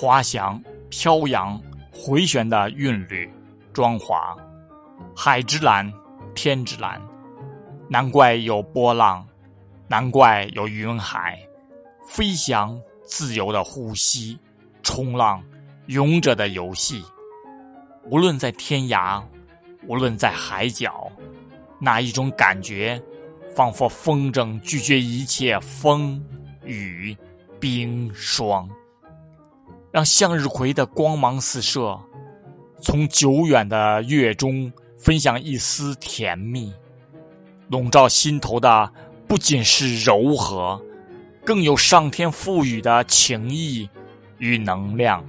滑翔、飘扬、回旋的韵律、妆华，海之蓝，天之蓝，难怪有波浪，难怪有云海，飞翔、自由的呼吸，冲浪、勇者的游戏。无论在天涯，无论在海角，那一种感觉，仿佛风筝拒绝一切风雨冰霜。让向日葵的光芒四射，从久远的月中分享一丝甜蜜，笼罩心头的不仅是柔和，更有上天赋予的情谊与能量。